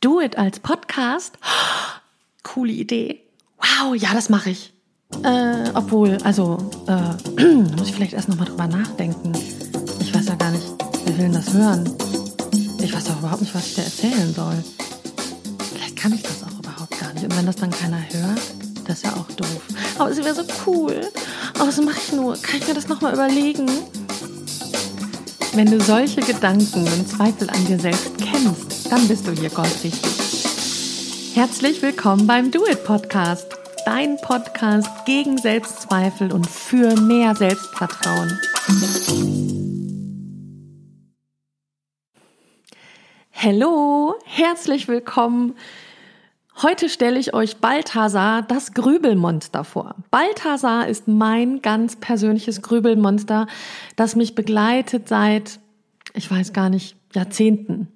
Do It als Podcast? Coole Idee. Wow, ja, das mache ich. Äh, obwohl, also, äh, muss ich vielleicht erst nochmal drüber nachdenken. Ich weiß ja gar nicht, wer will denn das hören? Ich weiß auch überhaupt nicht, was ich dir erzählen soll. Vielleicht kann ich das auch überhaupt gar nicht. Und wenn das dann keiner hört, das ist ja auch doof. Aber es wäre so cool. Aber was mache ich nur? Kann ich mir das nochmal überlegen? Wenn du solche Gedanken und Zweifel an dir selbst kennst, dann bist du hier goldrichtig. Herzlich willkommen beim Do It Podcast, dein Podcast gegen Selbstzweifel und für mehr Selbstvertrauen. Hallo, herzlich willkommen Heute stelle ich euch Balthasar, das Grübelmonster, vor. Balthasar ist mein ganz persönliches Grübelmonster, das mich begleitet seit, ich weiß gar nicht, Jahrzehnten.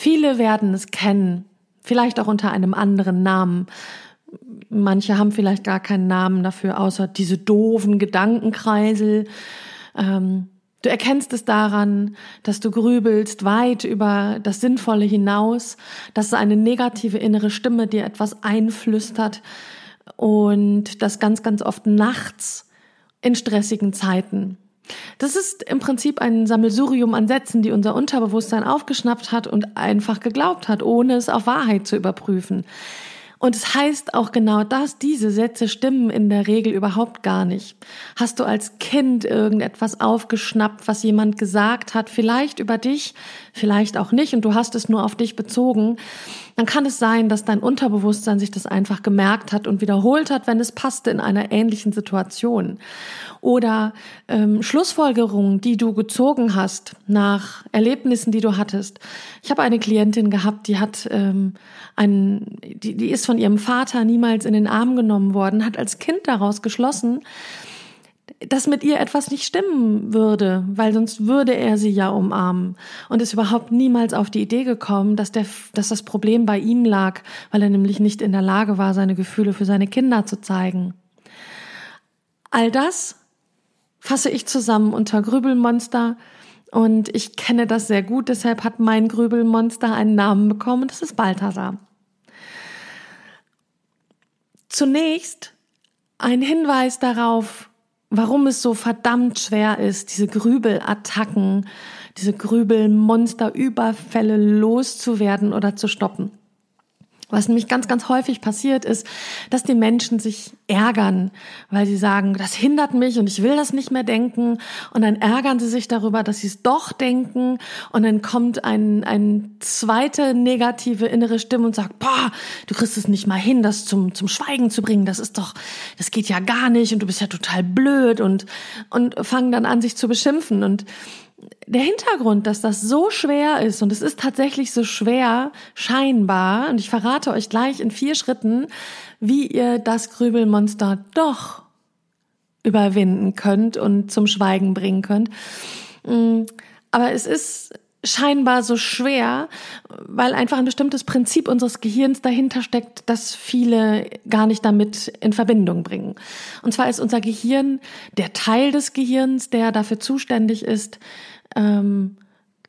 Viele werden es kennen, vielleicht auch unter einem anderen Namen. Manche haben vielleicht gar keinen Namen dafür, außer diese doofen Gedankenkreisel. Ähm, Du erkennst es daran, dass du grübelst weit über das Sinnvolle hinaus, dass eine negative innere Stimme dir etwas einflüstert und das ganz, ganz oft nachts in stressigen Zeiten. Das ist im Prinzip ein Sammelsurium an Sätzen, die unser Unterbewusstsein aufgeschnappt hat und einfach geglaubt hat, ohne es auf Wahrheit zu überprüfen. Und es heißt auch genau das, diese Sätze stimmen in der Regel überhaupt gar nicht. Hast du als Kind irgendetwas aufgeschnappt, was jemand gesagt hat, vielleicht über dich, vielleicht auch nicht, und du hast es nur auf dich bezogen, dann kann es sein, dass dein Unterbewusstsein sich das einfach gemerkt hat und wiederholt hat, wenn es passte in einer ähnlichen Situation. Oder ähm, Schlussfolgerungen, die du gezogen hast nach Erlebnissen, die du hattest. Ich habe eine Klientin gehabt, die hat ähm, einen, die, die ist von ihrem Vater niemals in den Arm genommen worden, hat als Kind daraus geschlossen, dass mit ihr etwas nicht stimmen würde, weil sonst würde er sie ja umarmen und ist überhaupt niemals auf die Idee gekommen, dass der, dass das Problem bei ihm lag, weil er nämlich nicht in der Lage war, seine Gefühle für seine Kinder zu zeigen. All das fasse ich zusammen unter Grübelmonster und ich kenne das sehr gut, deshalb hat mein Grübelmonster einen Namen bekommen, das ist Balthasar. Zunächst ein Hinweis darauf, warum es so verdammt schwer ist, diese Grübelattacken, diese Grübelmonsterüberfälle loszuwerden oder zu stoppen. Was nämlich ganz, ganz häufig passiert ist, dass die Menschen sich ärgern, weil sie sagen, das hindert mich und ich will das nicht mehr denken. Und dann ärgern sie sich darüber, dass sie es doch denken. Und dann kommt ein, ein zweite negative innere Stimme und sagt, boah, du kriegst es nicht mal hin, das zum, zum Schweigen zu bringen. Das ist doch, das geht ja gar nicht und du bist ja total blöd und, und fangen dann an, sich zu beschimpfen. Und der Hintergrund, dass das so schwer ist, und es ist tatsächlich so schwer, scheinbar, und ich verrate euch gleich in vier Schritten, wie ihr das Grübelmonster doch überwinden könnt und zum Schweigen bringen könnt. Mm, aber es ist scheinbar so schwer, weil einfach ein bestimmtes Prinzip unseres Gehirns dahinter steckt, das viele gar nicht damit in Verbindung bringen. Und zwar ist unser Gehirn der Teil des Gehirns, der dafür zuständig ist, ähm,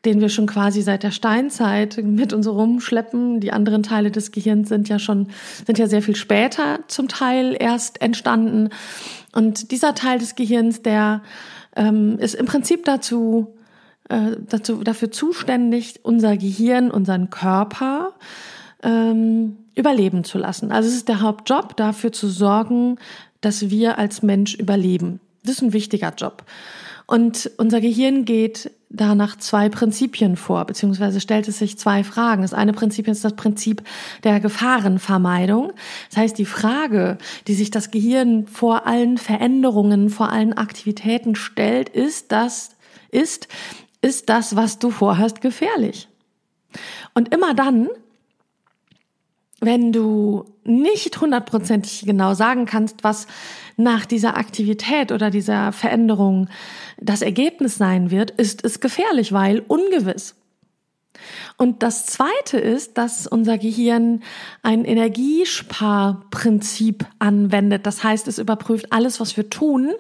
den wir schon quasi seit der Steinzeit mit uns rumschleppen. Die anderen Teile des Gehirns sind ja schon, sind ja sehr viel später zum Teil erst entstanden. Und dieser Teil des Gehirns, der ähm, ist im Prinzip dazu, äh, dazu, dafür zuständig, unser Gehirn, unseren Körper ähm, überleben zu lassen. Also es ist der Hauptjob, dafür zu sorgen, dass wir als Mensch überleben. Das ist ein wichtiger Job. Und unser Gehirn geht da nach zwei Prinzipien vor, beziehungsweise stellt es sich zwei Fragen. Das eine Prinzip ist das Prinzip der Gefahrenvermeidung. Das heißt, die Frage, die sich das Gehirn vor allen Veränderungen, vor allen Aktivitäten stellt, ist das, ist, ist das, was du vorhast, gefährlich? Und immer dann, wenn du nicht hundertprozentig genau sagen kannst, was nach dieser Aktivität oder dieser Veränderung das Ergebnis sein wird, ist es gefährlich, weil ungewiss. Und das Zweite ist, dass unser Gehirn ein Energiesparprinzip anwendet. Das heißt, es überprüft alles, was wir tun,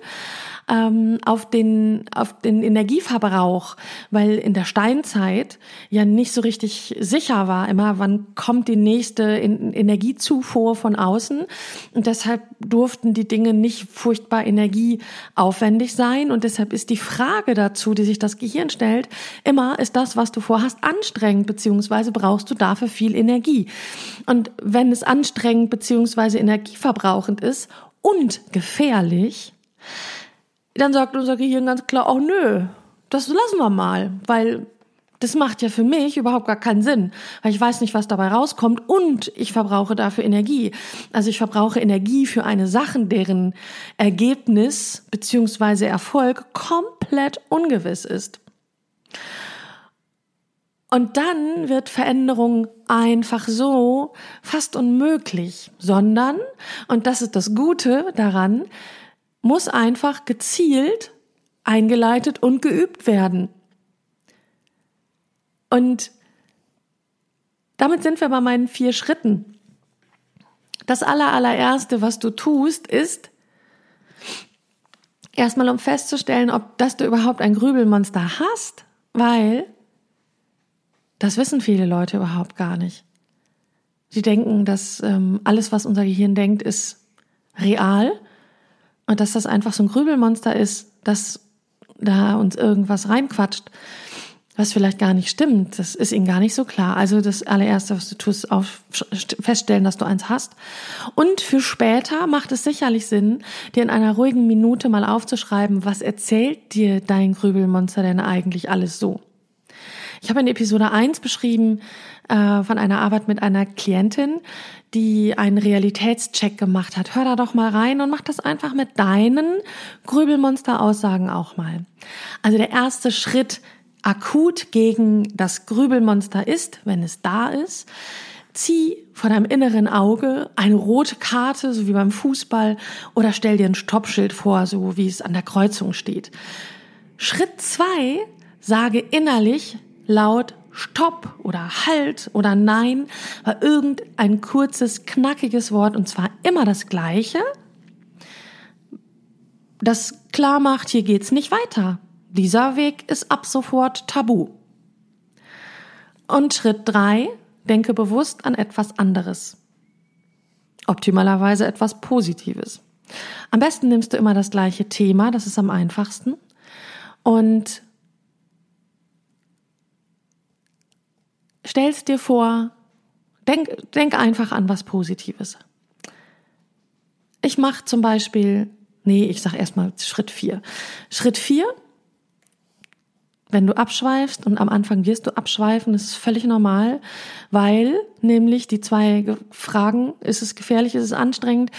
ähm, auf den auf den Energieverbrauch, weil in der Steinzeit ja nicht so richtig sicher war immer, wann kommt die nächste Energiezufuhr von außen. Und deshalb durften die Dinge nicht furchtbar energieaufwendig sein. Und deshalb ist die Frage dazu, die sich das Gehirn stellt, immer ist das, was du vorhast, anstrengend beziehungsweise brauchst du dafür viel Energie? Und wenn es anstrengend beziehungsweise energieverbrauchend ist und gefährlich, dann sagt unser Gehirn ganz klar, oh nö, das lassen wir mal, weil das macht ja für mich überhaupt gar keinen Sinn, weil ich weiß nicht, was dabei rauskommt und ich verbrauche dafür Energie. Also ich verbrauche Energie für eine Sache, deren Ergebnis beziehungsweise Erfolg komplett ungewiss ist. Und dann wird Veränderung einfach so fast unmöglich, sondern, und das ist das Gute daran, muss einfach gezielt eingeleitet und geübt werden. Und damit sind wir bei meinen vier Schritten. Das aller, allererste, was du tust, ist, erstmal um festzustellen, ob, dass du überhaupt ein Grübelmonster hast, weil das wissen viele Leute überhaupt gar nicht. Sie denken, dass ähm, alles, was unser Gehirn denkt, ist real und dass das einfach so ein Grübelmonster ist, dass da uns irgendwas reinquatscht, was vielleicht gar nicht stimmt. Das ist ihnen gar nicht so klar. Also das allererste, was du tust, auf feststellen, dass du eins hast. Und für später macht es sicherlich Sinn, dir in einer ruhigen Minute mal aufzuschreiben, was erzählt dir dein Grübelmonster denn eigentlich alles so? Ich habe in Episode 1 beschrieben äh, von einer Arbeit mit einer Klientin, die einen Realitätscheck gemacht hat. Hör da doch mal rein und mach das einfach mit deinen Grübelmonster-Aussagen auch mal. Also der erste Schritt akut gegen das Grübelmonster ist, wenn es da ist, zieh vor deinem inneren Auge eine rote Karte, so wie beim Fußball, oder stell dir ein Stoppschild vor, so wie es an der Kreuzung steht. Schritt zwei, sage innerlich, laut Stopp oder Halt oder Nein war irgendein kurzes, knackiges Wort und zwar immer das gleiche, das klar macht, hier geht's nicht weiter. Dieser Weg ist ab sofort tabu. Und Schritt drei, denke bewusst an etwas anderes. Optimalerweise etwas Positives. Am besten nimmst du immer das gleiche Thema, das ist am einfachsten. Und stellst dir vor, denk, denk einfach an was Positives. Ich mache zum Beispiel, nee, ich sag erstmal Schritt vier. Schritt vier, wenn du abschweifst und am Anfang wirst du abschweifen, das ist völlig normal, weil nämlich die zwei Fragen, ist es gefährlich, ist es anstrengend,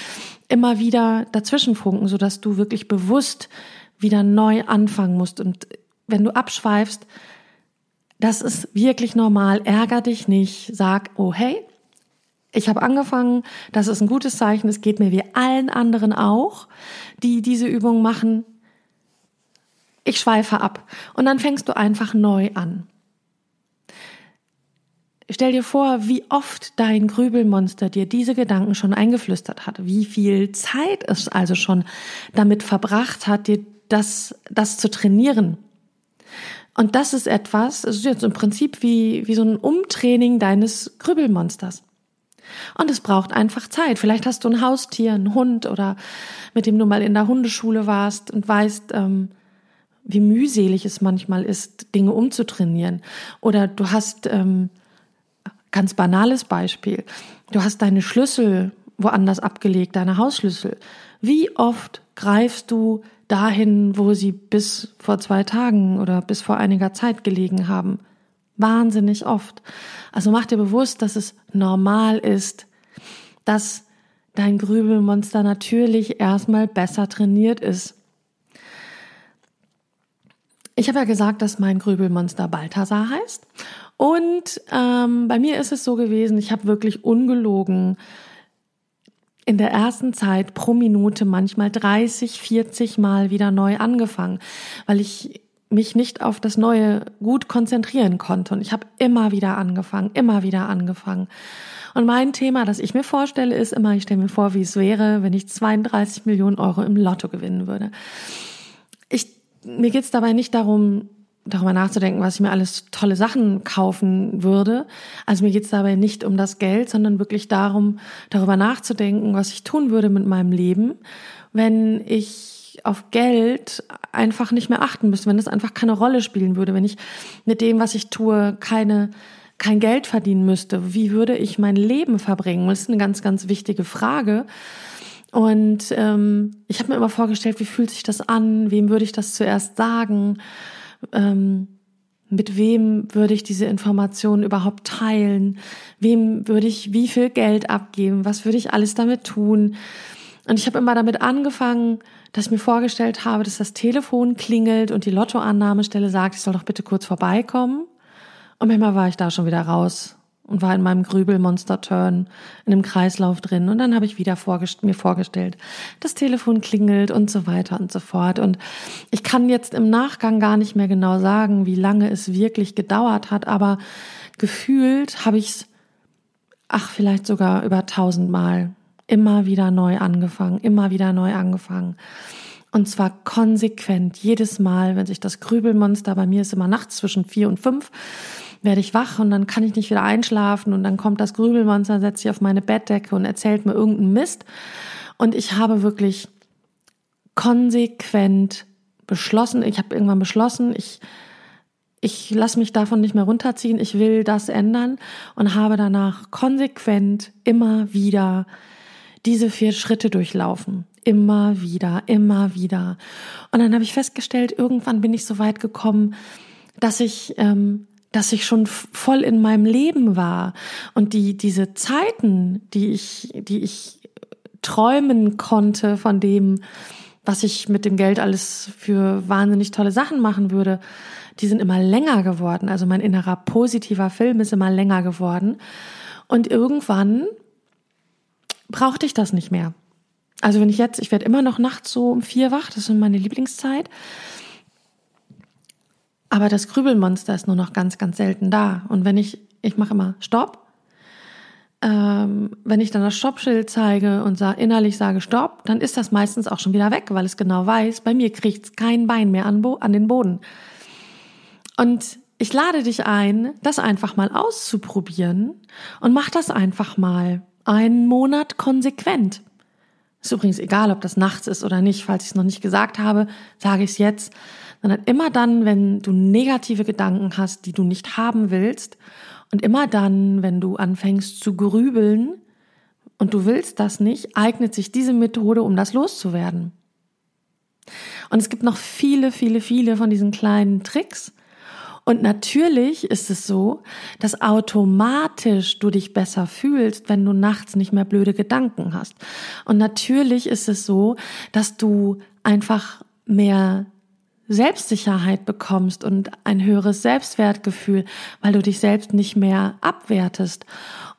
immer wieder dazwischen funken, sodass du wirklich bewusst wieder neu anfangen musst. Und wenn du abschweifst, das ist wirklich normal. Ärger dich nicht. Sag, oh hey, ich habe angefangen. Das ist ein gutes Zeichen. Es geht mir wie allen anderen auch, die diese Übung machen. Ich schweife ab. Und dann fängst du einfach neu an. Stell dir vor, wie oft dein Grübelmonster dir diese Gedanken schon eingeflüstert hat, wie viel Zeit es also schon damit verbracht hat, dir das, das zu trainieren. Und das ist etwas, es ist jetzt im Prinzip wie, wie so ein Umtraining deines Grübelmonsters. Und es braucht einfach Zeit. Vielleicht hast du ein Haustier, einen Hund oder mit dem du mal in der Hundeschule warst und weißt, ähm, wie mühselig es manchmal ist, Dinge umzutrainieren. Oder du hast, ähm, ganz banales Beispiel, du hast deine Schlüssel woanders abgelegt, deine Hausschlüssel. Wie oft greifst du dahin, wo sie bis vor zwei Tagen oder bis vor einiger Zeit gelegen haben. Wahnsinnig oft. Also mach dir bewusst, dass es normal ist, dass dein Grübelmonster natürlich erstmal besser trainiert ist. Ich habe ja gesagt, dass mein Grübelmonster Balthasar heißt. Und ähm, bei mir ist es so gewesen, ich habe wirklich ungelogen in der ersten Zeit pro Minute manchmal 30, 40 Mal wieder neu angefangen, weil ich mich nicht auf das Neue gut konzentrieren konnte. Und ich habe immer wieder angefangen, immer wieder angefangen. Und mein Thema, das ich mir vorstelle, ist immer, ich stelle mir vor, wie es wäre, wenn ich 32 Millionen Euro im Lotto gewinnen würde. mir geht's dabei nicht darum, darüber nachzudenken, was ich mir alles tolle Sachen kaufen würde. Also mir geht's dabei nicht um das Geld, sondern wirklich darum, darüber nachzudenken, was ich tun würde mit meinem Leben, wenn ich auf Geld einfach nicht mehr achten müsste, wenn es einfach keine Rolle spielen würde, wenn ich mit dem, was ich tue, keine kein Geld verdienen müsste. Wie würde ich mein Leben verbringen? Das ist eine ganz, ganz wichtige Frage. Und ähm, ich habe mir immer vorgestellt, wie fühlt sich das an? Wem würde ich das zuerst sagen? Ähm, mit wem würde ich diese Informationen überhaupt teilen? Wem würde ich wie viel Geld abgeben? Was würde ich alles damit tun? Und ich habe immer damit angefangen, dass ich mir vorgestellt habe, dass das Telefon klingelt und die Lottoannahmestelle sagt, ich soll doch bitte kurz vorbeikommen. Und manchmal war ich da schon wieder raus und war in meinem Grübel-Monster-Turn in einem Kreislauf drin. Und dann habe ich wieder vorgest mir vorgestellt, das Telefon klingelt und so weiter und so fort. Und ich kann jetzt im Nachgang gar nicht mehr genau sagen, wie lange es wirklich gedauert hat, aber gefühlt habe ich es, ach, vielleicht sogar über tausendmal immer wieder neu angefangen, immer wieder neu angefangen. Und zwar konsequent, jedes Mal, wenn sich das Grübelmonster, bei mir ist immer nachts zwischen vier und fünf, werde ich wach und dann kann ich nicht wieder einschlafen und dann kommt das Grübelmonster, setzt sich auf meine Bettdecke und erzählt mir irgendeinen Mist. Und ich habe wirklich konsequent beschlossen, ich habe irgendwann beschlossen, ich ich lasse mich davon nicht mehr runterziehen, ich will das ändern und habe danach konsequent immer wieder diese vier Schritte durchlaufen. Immer wieder, immer wieder. Und dann habe ich festgestellt, irgendwann bin ich so weit gekommen, dass ich ähm, dass ich schon voll in meinem Leben war und die diese Zeiten, die ich die ich träumen konnte von dem, was ich mit dem Geld alles für wahnsinnig tolle Sachen machen würde, die sind immer länger geworden. Also mein innerer positiver Film ist immer länger geworden und irgendwann brauchte ich das nicht mehr. Also wenn ich jetzt, ich werde immer noch nachts so um vier wach, das ist meine Lieblingszeit. Aber das Grübelmonster ist nur noch ganz, ganz selten da. Und wenn ich, ich mache immer Stopp, ähm, wenn ich dann das Stoppschild zeige und sag, innerlich sage Stopp, dann ist das meistens auch schon wieder weg, weil es genau weiß, bei mir kriegt es kein Bein mehr an, an den Boden. Und ich lade dich ein, das einfach mal auszuprobieren und mach das einfach mal einen Monat konsequent. Ist übrigens egal, ob das nachts ist oder nicht. Falls ich es noch nicht gesagt habe, sage ich es jetzt sondern immer dann, wenn du negative Gedanken hast, die du nicht haben willst und immer dann, wenn du anfängst zu grübeln und du willst das nicht, eignet sich diese Methode, um das loszuwerden. Und es gibt noch viele, viele, viele von diesen kleinen Tricks. Und natürlich ist es so, dass automatisch du dich besser fühlst, wenn du nachts nicht mehr blöde Gedanken hast. Und natürlich ist es so, dass du einfach mehr Selbstsicherheit bekommst und ein höheres Selbstwertgefühl, weil du dich selbst nicht mehr abwertest.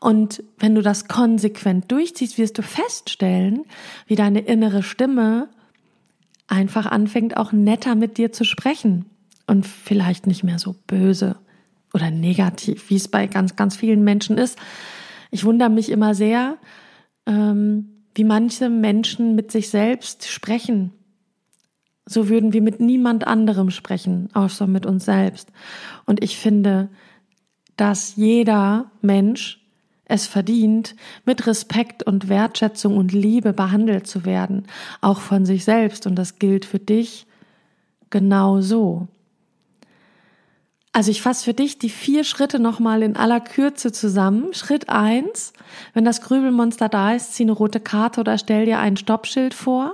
Und wenn du das konsequent durchziehst, wirst du feststellen, wie deine innere Stimme einfach anfängt, auch netter mit dir zu sprechen und vielleicht nicht mehr so böse oder negativ, wie es bei ganz, ganz vielen Menschen ist. Ich wundere mich immer sehr, ähm, wie manche Menschen mit sich selbst sprechen so würden wir mit niemand anderem sprechen, außer mit uns selbst. Und ich finde, dass jeder Mensch es verdient, mit Respekt und Wertschätzung und Liebe behandelt zu werden, auch von sich selbst. Und das gilt für dich genau so. Also ich fasse für dich die vier Schritte nochmal in aller Kürze zusammen. Schritt eins: wenn das Grübelmonster da ist, zieh eine rote Karte oder stell dir ein Stoppschild vor.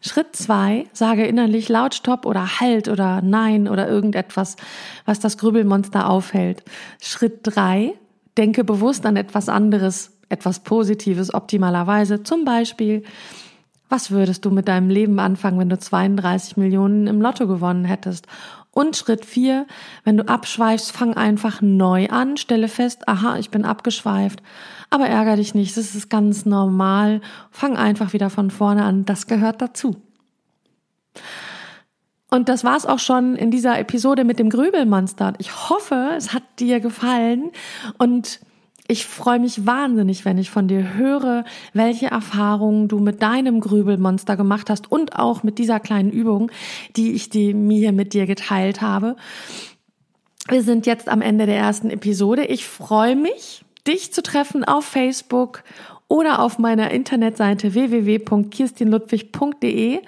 Schritt zwei, sage innerlich laut Stopp oder Halt oder Nein oder irgendetwas, was das Grübelmonster aufhält. Schritt drei, denke bewusst an etwas anderes, etwas Positives optimalerweise. Zum Beispiel, was würdest du mit deinem Leben anfangen, wenn du 32 Millionen im Lotto gewonnen hättest? Und Schritt vier, wenn du abschweifst, fang einfach neu an, stelle fest, aha, ich bin abgeschweift aber ärger dich nicht, das ist ganz normal. Fang einfach wieder von vorne an, das gehört dazu. Und das war's auch schon in dieser Episode mit dem Grübelmonster. Ich hoffe, es hat dir gefallen und Ich freue mich wahnsinnig, wenn ich von dir höre, welche Erfahrungen du mit deinem Grübelmonster gemacht hast und auch mit dieser kleinen Übung, die ich dir, mir mit dir geteilt habe. Wir sind jetzt am Ende der ersten Episode. Ich freue mich, dich zu treffen auf Facebook oder auf meiner Internetseite www.kirstinludwig.de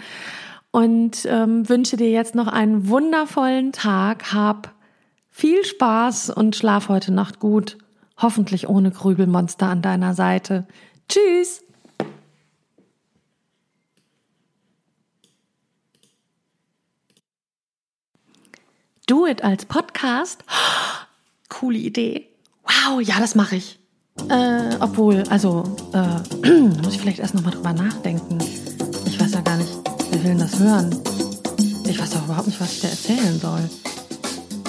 und ähm, wünsche dir jetzt noch einen wundervollen Tag. Hab viel Spaß und schlaf heute Nacht gut. Hoffentlich ohne Grübelmonster an deiner Seite. Tschüss! Do It als Podcast? Coole Idee. Wow, ja, das mache ich. Äh, obwohl, also, äh, muss ich vielleicht erst nochmal drüber nachdenken. Ich weiß ja gar nicht, wer will das hören? Ich weiß auch überhaupt nicht, was ich da erzählen soll.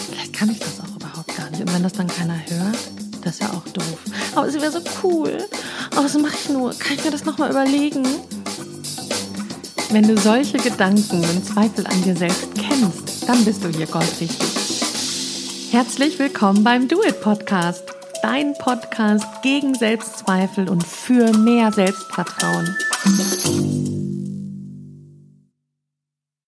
Vielleicht kann ich das auch überhaupt gar nicht. Und wenn das dann keiner hört, das ist ja auch doof. Aber es wäre so cool. Aber was mache ich nur? Kann ich mir das nochmal überlegen? Wenn du solche Gedanken und Zweifel an dir selbst kennst, dann bist du hier goldrichtig. Herzlich willkommen beim Do It Podcast, dein Podcast gegen Selbstzweifel und für mehr Selbstvertrauen.